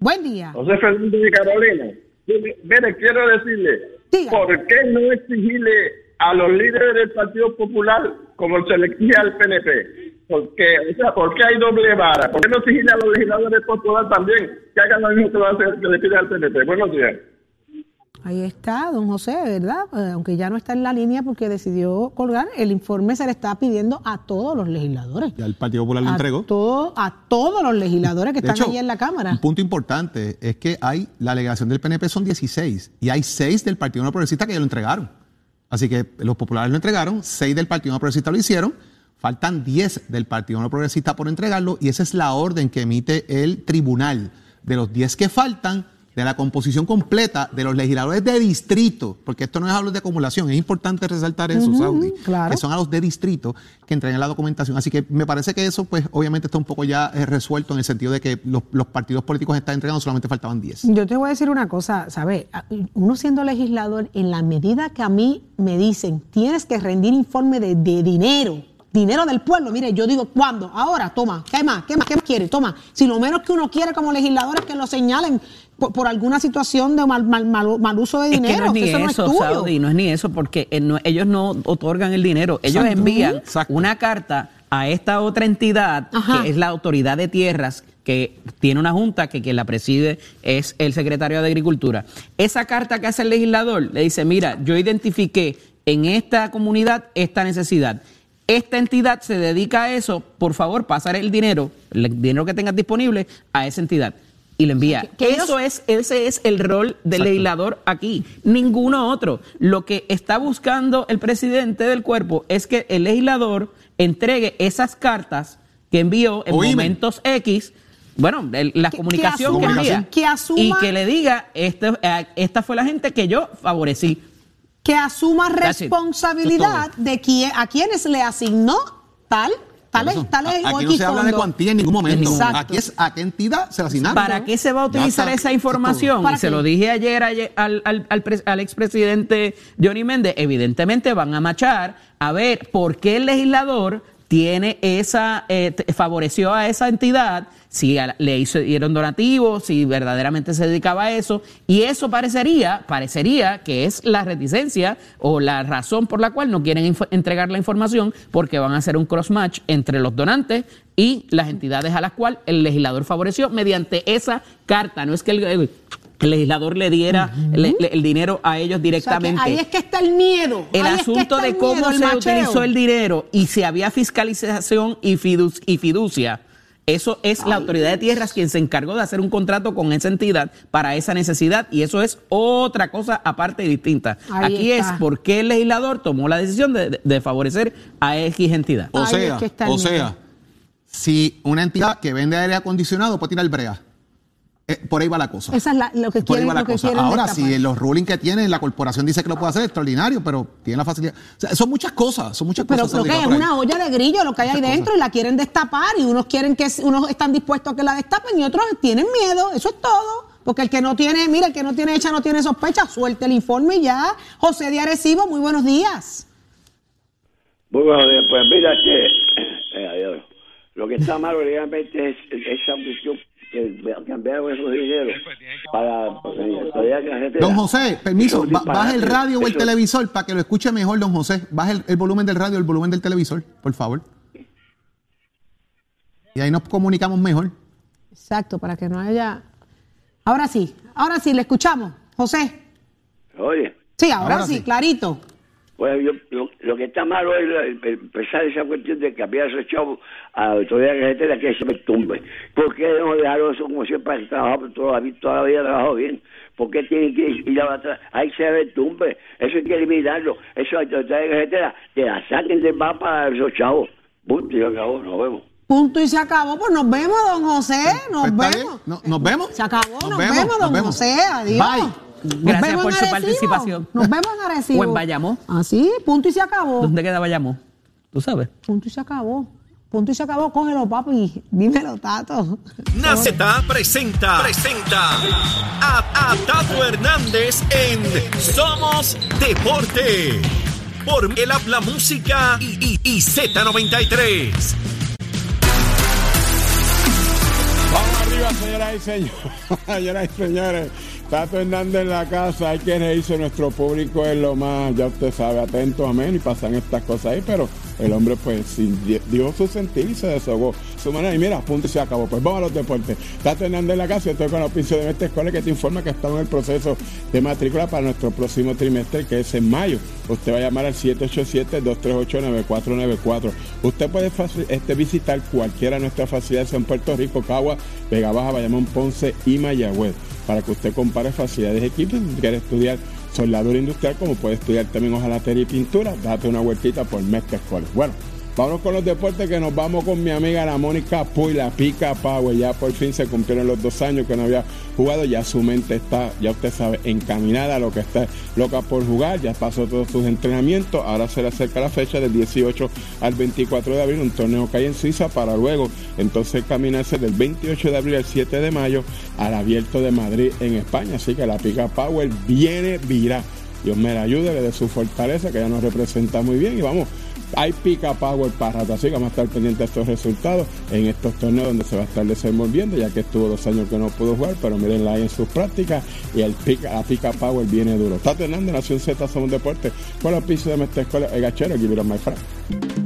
Buen día. José Fernández de Carolina. Mire, quiero decirle, Diga. ¿por qué no exigirle a los líderes del Partido Popular como se le exige al PNP? Porque, o sea, ¿por qué hay doble vara? ¿Por qué no exigirle a los legisladores popular también que hagan lo mismo que va a hacer que le pide al PNP? Buenos días. Ahí está, don José, ¿verdad? Eh, aunque ya no está en la línea porque decidió colgar, el informe se le está pidiendo a todos los legisladores. Ya el Partido Popular lo entregó. todo- a todos los legisladores que De están hecho, ahí en la Cámara. Un punto importante es que hay, la alegación del PNP son 16 y hay 6 del Partido No Progresista que ya lo entregaron. Así que los populares lo entregaron, 6 del Partido No Progresista lo hicieron, faltan 10 del Partido No Progresista por entregarlo y esa es la orden que emite el tribunal. De los 10 que faltan, de la composición completa de los legisladores de distrito, porque esto no es los de acumulación, es importante resaltar eso, Saudi, claro. que son a los de distrito que entregan la documentación. Así que me parece que eso, pues, obviamente está un poco ya eh, resuelto en el sentido de que los, los partidos políticos están entregando, solamente faltaban 10. Yo te voy a decir una cosa, ¿sabes? Uno siendo legislador, en la medida que a mí me dicen, tienes que rendir informe de, de dinero, dinero del pueblo, mire, yo digo, ¿cuándo? Ahora, toma, ¿qué más? ¿Qué más? ¿Qué más quiere? Toma. Si lo menos que uno quiere como legislador es que lo señalen por, por alguna situación de mal, mal, mal, mal uso de Es dinero. que no es ni eso no es tuyo. Saudi, no es ni eso, porque eh, no- ellos no otorgan el dinero. Ellos Exacto. envían Exacto. una carta a esta otra entidad, Ajá. que es la Autoridad de Tierras, que tiene una junta que quien la preside es el secretario de Agricultura. Esa carta que hace el legislador le dice, mira, yo identifiqué en esta comunidad esta necesidad. Esta entidad se dedica a eso, por favor, pasar el dinero, el dinero que tengas disponible, a esa entidad. Y lo envía. que- que eso ellos- es, ese es el rol del legislador aquí, ninguno otro. Lo que está buscando el presidente del cuerpo es que el legislador entregue esas cartas que envió en momentos X, bueno, el- la Que- comunicación que, asuma- envía, que asuma- y que le diga, este, eh, esta fue la gente que yo favorecí. que asuma responsabilidad de quién, a quienes le asignó tal, Por eso, tal a- Aquí no se habla de cuantía en ningún momento. Exacto. Aquí es a qué entidad se la asignaron. ¿Para qué se va a utilizar está. esa información? ¿Para Y se lo dije ayer, ayer al, al, al, al expresidente Johnny Méndez. Evidentemente van a machar a ver por qué el legislador tiene esa, eh, favoreció a esa entidad, si le hizo, dieron donativos, si verdaderamente se dedicaba a eso. Y eso parecería, parecería que es la reticencia o la razón por la cual no quieren entregar la información, porque van a hacer un cross-match entre los donantes y las entidades a las cuales el legislador favoreció mediante esa carta. No es que el- el legislador le diera le- le- el dinero a ellos O sea, que directamente. ahí es que está el miedo. el ahí es que asunto de cómo miedo, se macheo. utilizó el dinero y si había fiscalización y, fidus- y fiducia. Eso es la autoridad de tierras quien se encargó de hacer un contrato con esa entidad para esa necesidad y eso es otra cosa aparte y distinta. Ahí Aquí está. es por qué el legislador tomó la decisión de, favorecer a X entidad. O sea, es que o miedo. sea, si una entidad que vende aire acondicionado puede tirar brea, eh, por ahí va la cosa. Esa es la- lo que Por ahí va la lo que cosa. quieren Ahora, destapar. si los rulings que tiene la corporación dice que lo puede hacer, extraordinario, pero tiene la facilidad. O sea, son muchas cosas, son muchas Pero cosas. lo que es una olla de grillo lo que hay ahí dentro y la quieren destapar y unos quieren que unos están dispuestos a que la destapen y otros tienen miedo, eso es todo. Porque el que no tiene, mira, el que no tiene hecha no tiene sospecha, suelte el informe y ya. José de Arecibo, muy buenos días. Muy buenos días. Pues mira que eh, adiós. lo que está mal realmente es esa cuestión que cambiaron esos dineros para todavía que la gente- Don José, permiso, ba- baja el radio o el televisor para que lo escuche mejor, don José. Baja el, el volumen del radio o el volumen del televisor, por favor. Y ahí nos comunicamos mejor. Exacto, para que no haya. Ahora sí, ahora sí, le escuchamos. José. Oye, Sí, ahora, Ahora sí, sí. clarito. Pues yo, lo, lo que está malo es la- empezar esa cuestión de cambiar esos chavos a la autoridad de carretera que se me tumbe. ¿Por qué no dejaron eso como siempre que trabajado toda toda la vida trabajado bien? ¿Por qué tienen que ir a atrás? Ahí se ve tumbe. Eso hay que eliminarlo. Eso la autoridad de carretera que la saquen del mapa a esos chavos. Punto y acabó, nos vemos. Punto y se acabó. Pues nos vemos, don José. Nos Pues vemos. No- nos vemos. Se acabó, nos, vemos, don José. Adiós. Bye. Gracias por su Arecibo. participación. Nos vemos en Arecibo. O en Bayamón. Así, punto y se acabó. ¿Dónde queda Bayamón? ¿Tú sabes? Punto y se acabó. Punto y se acabó. Cógelo, papi. Dímelo, Tato. Naceta presenta, presenta a, a Tato Hernández en Somos Deporte. Por el habla música y, y, y Z93. Vamos arriba, señoras y señores. señoras y señores. Tato Hernández en la casa. Hay que reírse. Nuestro público es lo más, ya usted sabe, atento, amén. Y pasan estas cosas ahí. Pero el hombre, pues, dio su sentir y se desahogó. Su manera. Y mira, punto y se acabó. Pues vamos a los deportes. Tato Hernández en la casa. Yo estoy con el auspicio de esta escuela que te informa que estamos en el proceso de matrícula para nuestro próximo trimestre, que es en mayo. Usted va a llamar al 787-238-9494. Usted puede este, visitar cualquiera de nuestras facilidades en Puerto Rico, Cagua, Vega Baja, Bayamón, Ponce y Mayagüez, para que usted compare facilidades de equipos. Si quiere estudiar soldadura industrial, como puede estudiar también hojalatería y pintura, date una vueltita por Mezcla College. Bueno, Vamos con los deportes que nos vamos con mi amiga la Mónica Puy, la Pica Power. Ya por fin se cumplieron los dos años que no había jugado. Ya su mente está, ya usted sabe, encaminada a lo que está loca por jugar. Ya pasó todos sus entrenamientos. Ahora se le acerca la fecha del 18 al 24 de abril, un torneo que hay en Suiza para luego entonces caminarse del 28 de abril al 7 de mayo al abierto de Madrid en España. Así que la Pica Power viene, virá. Dios me la ayude, le su fortaleza, que ya nos representa muy bien. Y vamos, hay pica power para rato, así que vamos a estar pendientes de estos resultados en estos torneos donde se va a estar desenvolviendo, ya que estuvo dos años que no pudo jugar, pero mírenla ahí en sus prácticas y el pica, la pica power viene duro. Tato Hernández, Nación Z, Somos Deporte, con los pisos de nuestra escuela, el gachero, give it my friend.